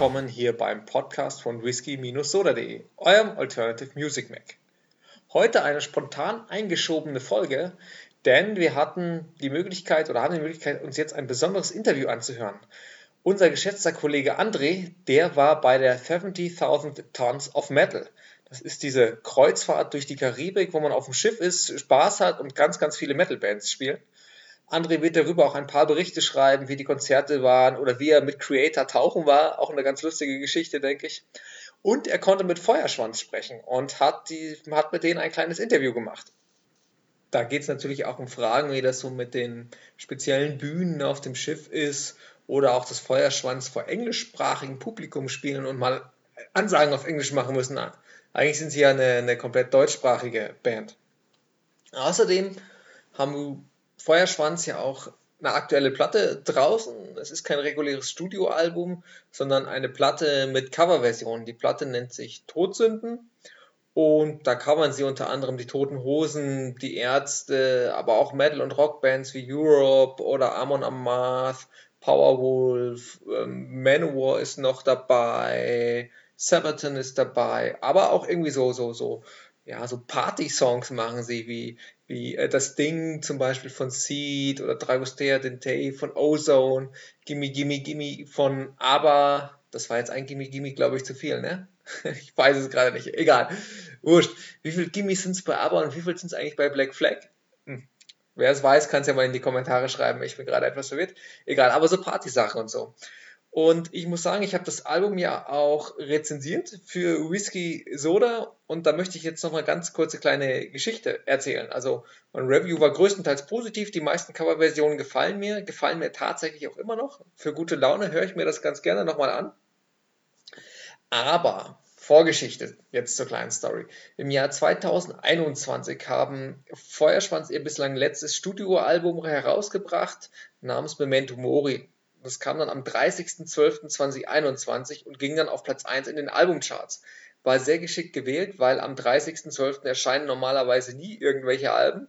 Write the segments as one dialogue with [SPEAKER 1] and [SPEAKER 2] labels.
[SPEAKER 1] Willkommen hier beim Podcast von whisky-soda.de, eurem Alternative Music Mac. Heute eine spontan eingeschobene Folge, denn wir hatten die Möglichkeit oder haben die Möglichkeit, uns jetzt ein besonderes Interview anzuhören. Unser geschätzter Kollege André, der war bei der 70.000 Tons of Metal. Das ist diese Kreuzfahrt durch die Karibik, wo man auf dem Schiff ist, Spaß hat und ganz, ganz viele Metal-Bands spielt. André wird darüber auch ein paar Berichte schreiben, wie die Konzerte waren oder wie er mit Creator tauchen war. Auch eine ganz lustige Geschichte, denke ich. Und er konnte mit Feuerschwanz sprechen und hat, die, hat mit denen ein kleines Interview gemacht. Da geht es natürlich auch um Fragen, wie das so mit den speziellen Bühnen auf dem Schiff ist oder auch das Feuerschwanz vor englischsprachigem Publikum spielen und mal Ansagen auf Englisch machen müssen. Eigentlich sind sie ja eine, eine komplett deutschsprachige Band. Außerdem haben Feuerschwanz ja auch eine aktuelle Platte draußen. Es ist kein reguläres Studioalbum, sondern eine Platte mit Coverversion. Die Platte nennt sich Todsünden und da covern sie unter anderem die Toten Hosen, die Ärzte, aber auch Metal- und Rockbands wie Europe oder Amon Amarth, Powerwolf, ähm, Manowar ist noch dabei, Sabaton ist dabei, aber auch irgendwie so, so, so, ja, so Party-Songs machen sie, wie wie äh, das Ding zum Beispiel von Seed oder Dragostea Dente von Ozone, Gimme Gimme Gimme von ABBA. Das war jetzt ein Gimme Gimme, glaube ich, zu viel, ne? ich weiß es gerade nicht. Egal. Wurscht. Wie viel Gimme sind es bei ABBA und wie viel sind es eigentlich bei Black Flag? Hm. Wer es weiß, kann es ja mal in die Kommentare schreiben. Ich bin gerade etwas verwirrt. Egal, aber so Party-Sachen und so. Und ich muss sagen, ich habe das Album ja auch rezensiert für Whisky Soda und da möchte ich jetzt nochmal ganz kurze kleine Geschichte erzählen. Also mein Review war größtenteils positiv, die meisten Coverversionen gefallen mir, gefallen mir tatsächlich auch immer noch. Für gute Laune höre ich mir das ganz gerne nochmal an. Aber Vorgeschichte, jetzt zur kleinen Story. Im Jahr 2021 haben Feuerschwanz ihr bislang letztes Studioalbum herausgebracht namens Memento Mori. Das kam dann am 30.12.2021 und ging dann auf Platz 1 in den Albumcharts. War sehr geschickt gewählt, weil am 30.12. erscheinen normalerweise nie irgendwelche Alben.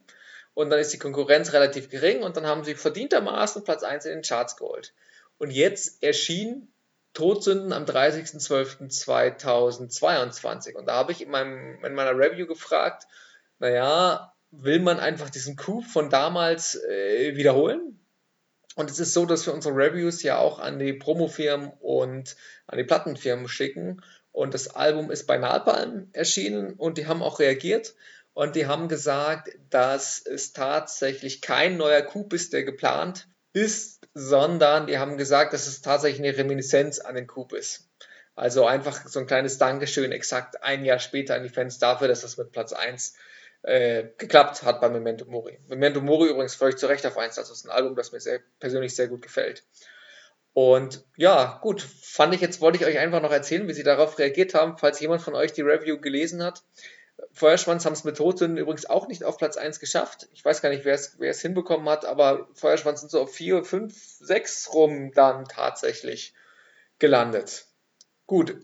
[SPEAKER 1] Und dann ist die Konkurrenz relativ gering und dann haben sie verdientermaßen Platz 1 in den Charts geholt. Und jetzt erschien Todsünden am 30.12.2022. Und da habe ich in, meinem, in meiner Review gefragt, naja, will man einfach diesen Coup von damals äh, wiederholen? Und es ist so, dass wir unsere Reviews ja auch an die Promofirmen und an die Plattenfirmen schicken. Und das Album ist bei Napalm erschienen und die haben auch reagiert. Und die haben gesagt, dass es tatsächlich kein neuer Coup ist, der geplant ist, sondern die haben gesagt, dass es tatsächlich eine Reminiszenz an den Coup ist. Also einfach so ein kleines Dankeschön exakt ein Jahr später an die Fans dafür, dass das mit Platz 1 äh, geklappt hat bei Memento Mori. Memento Mori übrigens völlig zu Recht auf 1, das ist ein Album, das mir sehr, persönlich sehr gut gefällt. Und ja, gut, fand ich jetzt, wollte ich euch einfach noch erzählen, wie sie darauf reagiert haben, falls jemand von euch die Review gelesen hat. Feuerschwanz haben es mit Todsünden übrigens auch nicht auf Platz 1 geschafft. Ich weiß gar nicht, wer es hinbekommen hat, aber Feuerschwanz sind so auf 4, 5, 6 rum dann tatsächlich gelandet. Gut,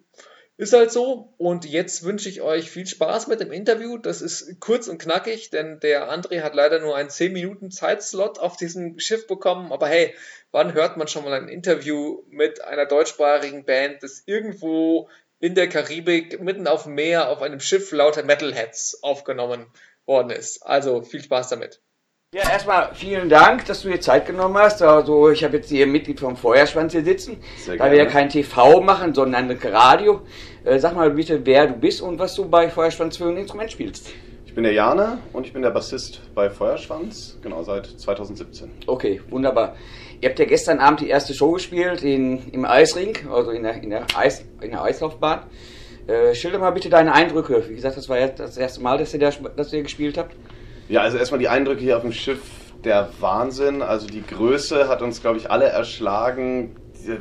[SPEAKER 1] ist halt so. Und jetzt wünsche ich euch viel Spaß mit dem Interview. Das ist kurz und knackig, denn der André hat leider nur einen 10 Minuten Zeitslot auf diesem Schiff bekommen. Aber hey, wann hört man schon mal ein Interview mit einer deutschsprachigen Band, das irgendwo in der Karibik, mitten auf dem Meer, auf einem Schiff lauter Metalheads aufgenommen worden ist? Also viel Spaß damit.
[SPEAKER 2] Ja, erstmal vielen Dank, dass du dir Zeit genommen hast. Also ich habe jetzt hier Mitglied vom Feuerschwanz hier sitzen, Sehr da wir ja kein TV machen, sondern Radio. Äh, sag mal bitte, wer du bist und was du bei Feuerschwanz für ein Instrument spielst.
[SPEAKER 3] Ich bin der Jane und ich bin der Bassist bei Feuerschwanz, genau seit 2017.
[SPEAKER 2] Okay, wunderbar. Ihr habt ja gestern Abend die erste Show gespielt in, im Eisring, also in der, in der, Eis, in der Eislaufbahn. Äh, schilder mal bitte deine Eindrücke. Wie gesagt, das war jetzt das erste Mal, dass ihr, da, dass ihr gespielt habt.
[SPEAKER 3] Ja, also erstmal die Eindrücke hier auf dem Schiff, der Wahnsinn. Also die Größe hat uns, glaube ich, alle erschlagen,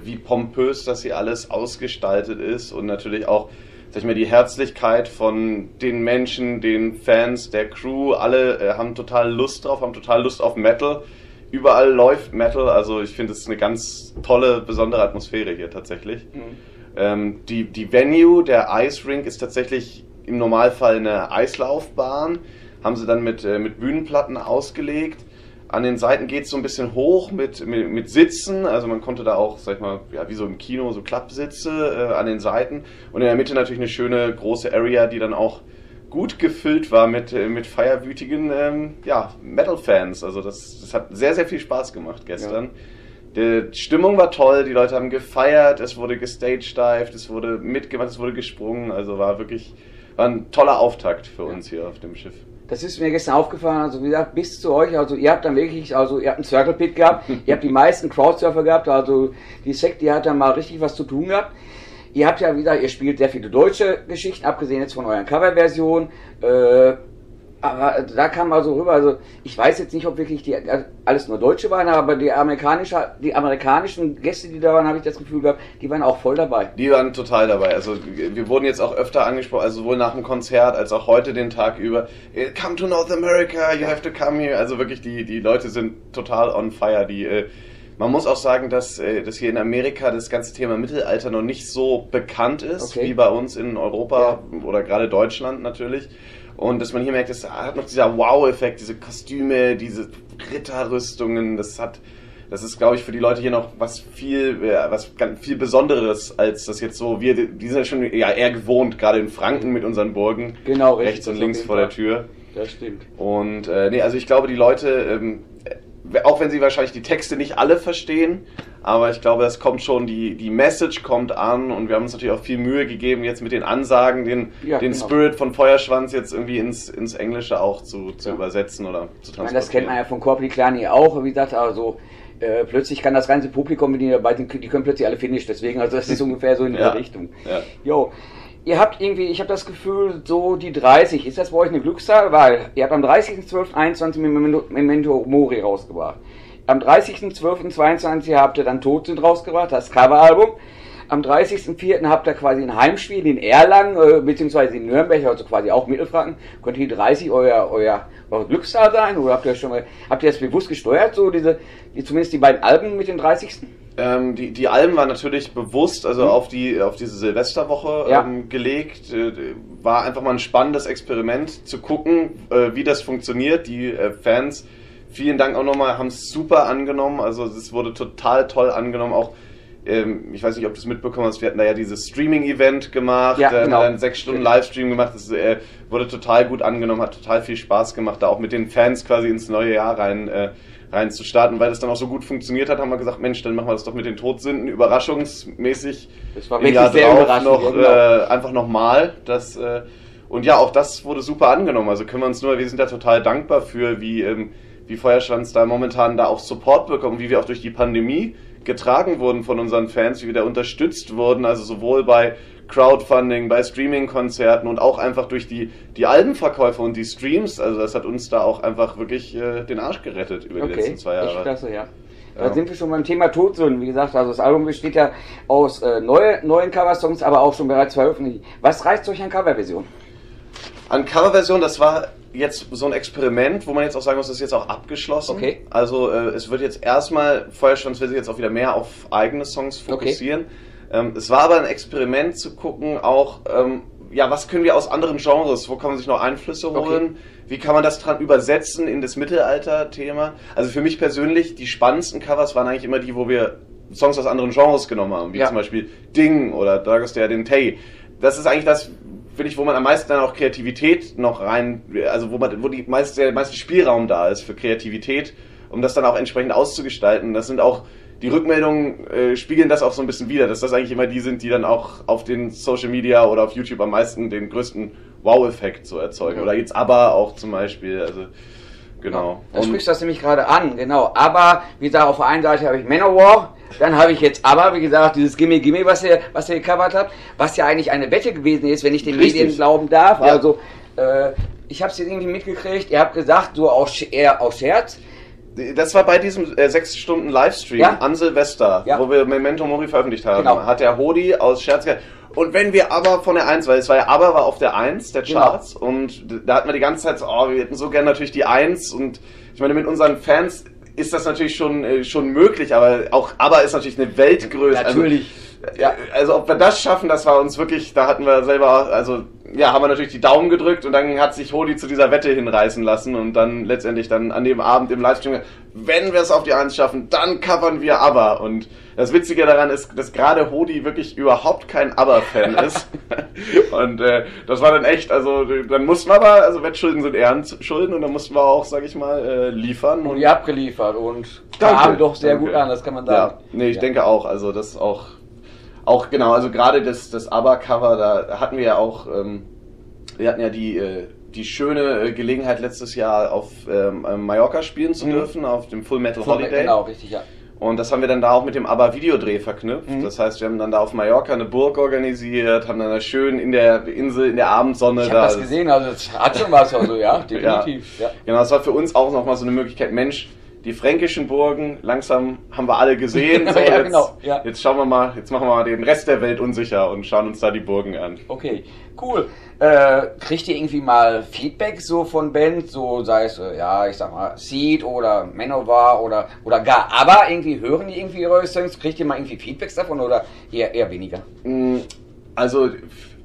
[SPEAKER 3] wie pompös das hier alles ausgestaltet ist und natürlich auch, sag ich mal, die Herzlichkeit von den Menschen, den Fans, der Crew. Alle äh, haben total Lust drauf, haben total Lust auf Metal. Überall läuft Metal, also ich finde es eine ganz tolle, besondere Atmosphäre hier tatsächlich. Mhm. Ähm, die, die Venue, der Ice Rink, ist tatsächlich im Normalfall eine Eislaufbahn haben sie dann mit, äh, mit Bühnenplatten ausgelegt. An den Seiten geht es so ein bisschen hoch mit, mit, mit, Sitzen, also man konnte da auch, sag ich mal, ja, wie so im Kino, so Klappsitze äh, an den Seiten. Und in der Mitte natürlich eine schöne große Area, die dann auch gut gefüllt war mit, äh, mit feierwütigen ähm, ja, Metal-Fans. Also das, das hat sehr, sehr viel Spaß gemacht gestern. Ja. Die Stimmung war toll, die Leute haben gefeiert, es wurde gestagedived, es wurde mitgemacht, es wurde gesprungen. Also war wirklich war ein toller Auftakt für uns hier auf dem Schiff.
[SPEAKER 2] Das ist mir gestern aufgefallen, also wie gesagt, bis zu euch, also ihr habt dann wirklich, also ihr habt einen Circle Pit gehabt, ihr habt die meisten Crowdsurfer gehabt, also die Sekt, die hat da mal richtig was zu tun gehabt. Ihr habt ja, wie gesagt, ihr spielt sehr viele deutsche Geschichten, abgesehen jetzt von euren Coverversionen. Äh, da kam also rüber, also ich weiß jetzt nicht, ob wirklich die alles nur Deutsche waren, aber die, amerikanische, die amerikanischen Gäste, die da waren, habe ich das Gefühl gehabt, die waren auch voll dabei.
[SPEAKER 3] Die waren total dabei. Also wir wurden jetzt auch öfter angesprochen, also sowohl nach dem Konzert als auch heute den Tag über. Come to North America, you have to come here. Also wirklich, die, die Leute sind total on fire. Die, äh, man muss auch sagen, dass, äh, dass hier in Amerika das ganze Thema Mittelalter noch nicht so bekannt ist, okay. wie bei uns in Europa ja. oder gerade Deutschland natürlich. Und dass man hier merkt, es hat noch dieser Wow-Effekt, diese Kostüme, diese Ritterrüstungen, das hat, das ist, glaube ich, für die Leute hier noch was viel, was ganz viel Besonderes, als das jetzt so, wir, die sind ja schon ja, eher gewohnt, gerade in Franken mit unseren Burgen.
[SPEAKER 2] Genau,
[SPEAKER 3] rechts und links vor der Tür.
[SPEAKER 2] Das stimmt.
[SPEAKER 3] Und, äh, nee, also ich glaube, die Leute, ähm, auch wenn sie wahrscheinlich die Texte nicht alle verstehen, aber ich glaube, es kommt schon, die, die Message kommt an und wir haben uns natürlich auch viel Mühe gegeben, jetzt mit den Ansagen, den, ja, den genau. Spirit von Feuerschwanz jetzt irgendwie ins, ins Englische auch zu, zu ja. übersetzen oder zu
[SPEAKER 2] transportieren. Meine, das kennt man ja von Corpli Klani auch, wie gesagt, also äh, plötzlich kann das ganze Publikum, die die können plötzlich alle Finish, deswegen, also das ist ungefähr so in der Richtung. Ja. Jo ihr habt irgendwie, ich habe das Gefühl, so die 30, ist das bei euch eine Glückszahl? Weil ihr habt am 30.12.21 Memento, Memento Mori rausgebracht. Am 30.12.22 habt ihr dann Tod sind rausgebracht, das Coveralbum. Am 30.04. habt ihr quasi ein Heimspiel in Erlangen, äh, beziehungsweise in Nürnberg, also quasi auch Mittelfranken. Könnte die 30 euer, euer, euer Glückszahl sein? Oder habt ihr schon mal, habt ihr das bewusst gesteuert, so diese, die, zumindest die beiden Alben mit den 30.
[SPEAKER 3] Ähm, die, die Alben waren natürlich bewusst, also mhm. auf, die, auf diese Silvesterwoche ja. ähm, gelegt. Äh, war einfach mal ein spannendes Experiment zu gucken, äh, wie das funktioniert. Die äh, Fans, vielen Dank auch nochmal, haben es super angenommen. Also es wurde total toll angenommen. Auch ähm, ich weiß nicht, ob du es mitbekommen hast, wir hatten da ja dieses Streaming-Event gemacht, ja, genau. einen sechs Stunden Livestream gemacht. Das äh, wurde total gut angenommen, hat total viel Spaß gemacht, da auch mit den Fans quasi ins neue Jahr rein äh, rein zu starten. Weil das dann auch so gut funktioniert hat, haben wir gesagt, Mensch, dann machen wir das doch mit den Todsünden überraschungsmäßig
[SPEAKER 2] das war im Jahr drauf
[SPEAKER 3] noch, genau. äh, einfach nochmal. Das, äh, und ja, auch das wurde super angenommen. Also können wir uns nur, wir sind da total dankbar für, wie, ähm, wie Feuerschwanz da momentan da auch Support bekommen, wie wir auch durch die Pandemie getragen wurden von unseren Fans, wie wir da unterstützt wurden, also sowohl bei Crowdfunding, bei Streaming-Konzerten und auch einfach durch die, die Albenverkäufe und die Streams. Also das hat uns da auch einfach wirklich äh, den Arsch gerettet über okay. die letzten zwei Jahre. Echt
[SPEAKER 2] klasse, ja. Da sind wir schon beim Thema Todsünden. Wie gesagt, also das Album besteht ja aus äh, neue, neuen Coversongs, aber auch schon bereits veröffentlicht. Was reizt euch an Coverversion?
[SPEAKER 3] An Coverversion, das war jetzt so ein Experiment, wo man jetzt auch sagen muss, das ist jetzt auch abgeschlossen.
[SPEAKER 2] Okay.
[SPEAKER 3] Also äh, es wird jetzt erstmal, Feuerschwanz will sich jetzt auch wieder mehr auf eigene Songs fokussieren. Okay. Ähm, es war aber ein Experiment zu gucken, auch, ähm, ja, was können wir aus anderen Genres, wo kann man sich noch Einflüsse holen? Okay. Wie kann man das dran übersetzen in das Mittelalter-Thema? Also für mich persönlich, die spannendsten Covers waren eigentlich immer die, wo wir Songs aus anderen Genres genommen haben, wie ja. zum Beispiel Ding oder Dragostea Tay. Das ist eigentlich das, finde ich, wo man am meisten dann auch Kreativität noch rein, also wo man, wo die meiste, der meiste Spielraum da ist für Kreativität, um das dann auch entsprechend auszugestalten. Das sind auch die Rückmeldungen äh, spiegeln das auch so ein bisschen wider, dass das eigentlich immer die sind, die dann auch auf den Social Media oder auf YouTube am meisten den größten Wow-Effekt so erzeugen. Ja. Oder jetzt aber auch zum Beispiel, also genau.
[SPEAKER 2] Ja, da sprichst du das nämlich gerade an, genau. Aber, wie gesagt, auf der einen Seite habe ich Manowar, dann habe ich jetzt aber, wie gesagt, dieses Gimme Gimme, was ihr, was ihr gecovert habt, was ja eigentlich eine Wette gewesen ist, wenn ich den Richtig. Medien glauben darf. Ja. Also, äh, ich habe es jetzt irgendwie mitgekriegt, ihr habt gesagt, so aus, eher aus Scherz,
[SPEAKER 3] das war bei diesem äh, sechs Stunden Livestream ja. an Silvester, ja. wo wir Memento Mori veröffentlicht haben. Genau. Hat der Hodi aus Scherz. Und wenn wir aber von der 1, weil es war ja aber war auf der 1 der genau. Charts genau. und da hatten wir die ganze Zeit so, oh, wir hätten so gerne natürlich die 1 und ich meine, mit unseren Fans ist das natürlich schon, äh, schon möglich, aber auch aber ist natürlich eine Weltgröße.
[SPEAKER 2] Also natürlich.
[SPEAKER 3] Also, ja. Also ob wir das schaffen, das war uns wirklich, da hatten wir selber, also ja, haben wir natürlich die Daumen gedrückt und dann hat sich Hodi zu dieser Wette hinreißen lassen und dann letztendlich dann an dem Abend im Livestream, wenn wir es auf die Eins schaffen, dann covern wir aber. Und das Witzige daran ist, dass gerade Hodi wirklich überhaupt kein Aber-Fan ist. und äh, das war dann echt, also dann mussten wir aber, also Wettschulden sind Ehrenschulden und dann mussten wir auch, sag ich mal, äh, liefern.
[SPEAKER 2] Und ihr habt geliefert und kam doch sehr danke. gut an, das kann man sagen.
[SPEAKER 3] Ja, nee, ich ja. denke auch, also das auch auch genau, also gerade das, das ABBA-Cover, da hatten wir ja auch, ähm, wir hatten ja die, äh, die schöne äh, Gelegenheit letztes Jahr auf ähm, Mallorca spielen zu mhm. dürfen, auf dem Full Metal Full Holiday. Genau, richtig, ja. Und das haben wir dann da auch mit dem ABBA-Videodreh verknüpft. Mhm. Das heißt, wir haben dann da auf Mallorca eine Burg organisiert, haben dann da schön in der Insel, in der Abendsonne
[SPEAKER 2] ich
[SPEAKER 3] da.
[SPEAKER 2] das gesehen, also das hat schon was, also ja, definitiv.
[SPEAKER 3] ja. ja. Genau, das war für uns auch nochmal so eine Möglichkeit, Mensch, die fränkischen Burgen, langsam haben wir alle gesehen. So, ja, jetzt, genau. Ja. jetzt schauen wir mal, jetzt machen wir mal den Rest der Welt unsicher und schauen uns da die Burgen an.
[SPEAKER 2] Okay, cool. Äh, kriegt ihr irgendwie mal Feedback so von Bands, so sei es, äh, ja, ich sag mal, Seed oder Manowar oder, oder gar, aber irgendwie hören die irgendwie eure Songs? Kriegt ihr mal irgendwie Feedbacks davon oder eher, eher weniger?
[SPEAKER 3] Mm, also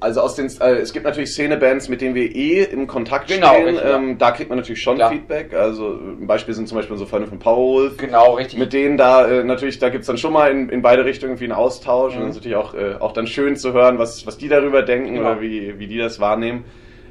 [SPEAKER 3] also aus den, äh, es gibt natürlich Szenebands, mit denen wir eh im Kontakt genau, stehen. Richtig, ähm, ja. Da kriegt man natürlich schon Klar. Feedback. Also ein Beispiel sind zum Beispiel so Freunde von Paul.
[SPEAKER 2] Genau, richtig.
[SPEAKER 3] Mit denen da äh, natürlich, da gibt's dann schon mal in, in beide Richtungen irgendwie einen Austausch. Mhm. Und es ist natürlich auch, äh, auch dann schön zu hören, was, was die darüber denken genau. oder wie, wie die das wahrnehmen.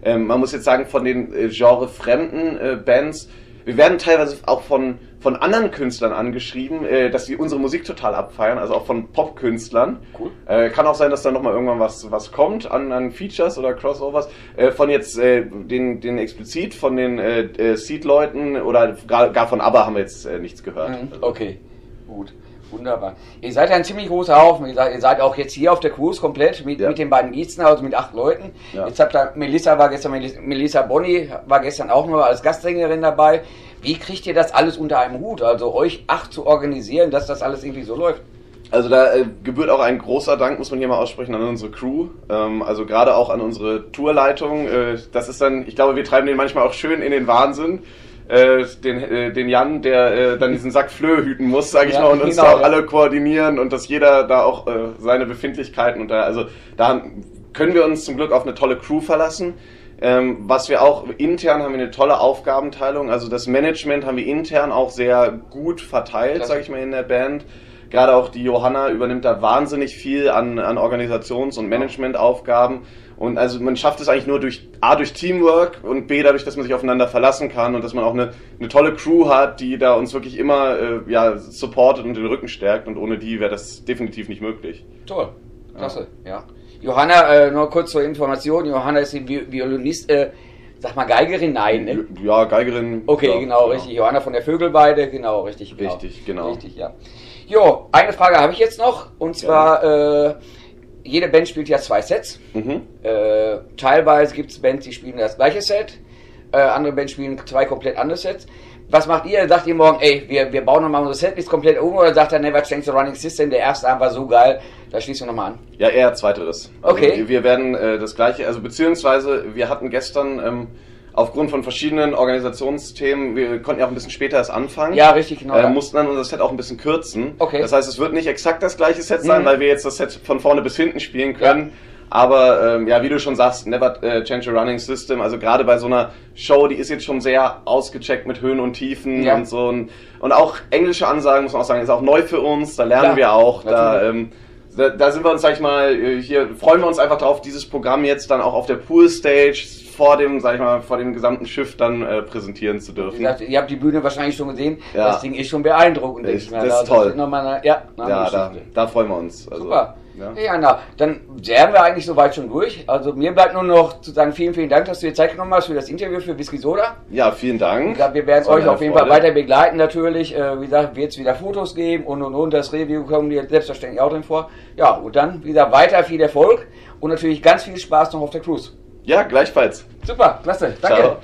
[SPEAKER 3] Ähm, man muss jetzt sagen, von den äh, genre-fremden äh, Bands wir werden teilweise auch von, von anderen Künstlern angeschrieben, äh, dass sie unsere Musik total abfeiern, also auch von Popkünstlern. Cool. Äh, kann auch sein, dass da nochmal irgendwann was, was kommt an, an Features oder Crossovers. Äh, von jetzt äh, den, den explizit, von den äh, äh, Seed-Leuten oder gar, gar von ABBA haben wir jetzt nichts gehört. Mhm.
[SPEAKER 2] Also. Okay, gut. Wunderbar. Ihr seid ja ein ziemlich großer Haufen. Ihr seid, ihr seid auch jetzt hier auf der Cruise komplett mit, ja. mit den beiden Gießen, also mit acht Leuten. Ja. Jetzt habt ihr, Melissa war gestern, Melissa Bonny war gestern auch nur als Gastsängerin dabei. Wie kriegt ihr das alles unter einem Hut? Also euch acht zu organisieren, dass das alles irgendwie so läuft?
[SPEAKER 3] Also da äh, gebührt auch ein großer Dank, muss man hier mal aussprechen, an unsere Crew. Ähm, also gerade auch an unsere Tourleitung. Äh, das ist dann, ich glaube, wir treiben den manchmal auch schön in den Wahnsinn äh, den, äh, den Jan, der äh, dann diesen Sack Flöhe hüten muss, sage ich ja, mal, und uns genau, da auch ja. alle koordinieren und dass jeder da auch äh, seine Befindlichkeiten und da, also da können wir uns zum Glück auf eine tolle Crew verlassen. Ähm, was wir auch intern haben wir eine tolle Aufgabenteilung. Also das Management haben wir intern auch sehr gut verteilt, sage ich mal, in der Band. Gerade auch die Johanna übernimmt da wahnsinnig viel an, an Organisations- und Managementaufgaben. Und also man schafft es eigentlich nur durch A durch Teamwork und B dadurch, dass man sich aufeinander verlassen kann und dass man auch eine, eine tolle Crew hat, die da uns wirklich immer äh, ja, supportet und den Rücken stärkt und ohne die wäre das definitiv nicht möglich.
[SPEAKER 2] Toll, klasse, ja. ja. Johanna, äh, nur kurz zur Information, Johanna ist die Violinist, äh, sag mal Geigerin, nein, ne?
[SPEAKER 3] Ja, Geigerin.
[SPEAKER 2] Okay, ja, genau, genau, richtig. Johanna von der Vögelweide, genau, richtig.
[SPEAKER 3] Genau. Richtig, genau.
[SPEAKER 2] Richtig, ja. Jo, eine Frage habe ich jetzt noch und zwar, ja. äh, jede Band spielt ja zwei Sets. Mhm. Äh, teilweise gibt es Bands, die spielen das gleiche Set. Äh, andere Bands spielen zwei komplett andere Sets. Was macht ihr? Sagt ihr morgen, ey, wir, wir bauen nochmal unser Setlist komplett um oder sagt er Never Change the Running System, der erste Abend war so geil, da schließen wir nochmal an?
[SPEAKER 3] Ja, eher zweiteres. Also okay. Wir, wir werden äh, das gleiche, also beziehungsweise wir hatten gestern ähm, aufgrund von verschiedenen Organisationsthemen, wir konnten ja auch ein bisschen später erst anfangen.
[SPEAKER 2] Ja, richtig, genau.
[SPEAKER 3] Äh, mussten dann unser Set auch ein bisschen kürzen. Okay. Das heißt, es wird nicht exakt das gleiche Set sein, mhm. weil wir jetzt das Set von vorne bis hinten spielen können. Ja. Aber ähm, ja, wie du schon sagst, never äh, change a running system. Also gerade bei so einer Show, die ist jetzt schon sehr ausgecheckt mit Höhen und Tiefen ja. und so. Und, und auch englische Ansagen, muss man auch sagen, ist auch neu für uns. Da lernen ja, wir auch. Da, ähm, da, da sind wir uns, sag ich mal, äh, hier freuen wir uns einfach drauf, dieses Programm jetzt dann auch auf der Pool Stage vor dem, sag ich mal, vor dem gesamten Schiff dann äh, präsentieren zu dürfen. Wie
[SPEAKER 2] gesagt, ihr habt die Bühne wahrscheinlich schon gesehen. Ja. Das Ding ist schon beeindruckend.
[SPEAKER 3] Ich, das, das ist toll. Das
[SPEAKER 2] eine, ja,
[SPEAKER 3] ja da, da, freuen wir uns.
[SPEAKER 2] Also, Super. Ja. ja, na, dann wären wir eigentlich soweit schon durch. Also mir bleibt nur noch zu sagen, vielen, vielen Dank, dass du dir Zeit genommen hast für das Interview für Whisky Soda.
[SPEAKER 3] Ja, vielen Dank.
[SPEAKER 2] Glaub, wir werden es euch auf jeden Fall weiter begleiten natürlich. Äh, wie gesagt, wird es wieder Fotos geben und und und. Das Review kommen dir selbstverständlich auch drin vor. Ja, und dann wieder weiter viel Erfolg und natürlich ganz viel Spaß noch auf der Cruise.
[SPEAKER 3] Ja, gleichfalls.
[SPEAKER 2] Super, klasse. Danke. Ciao.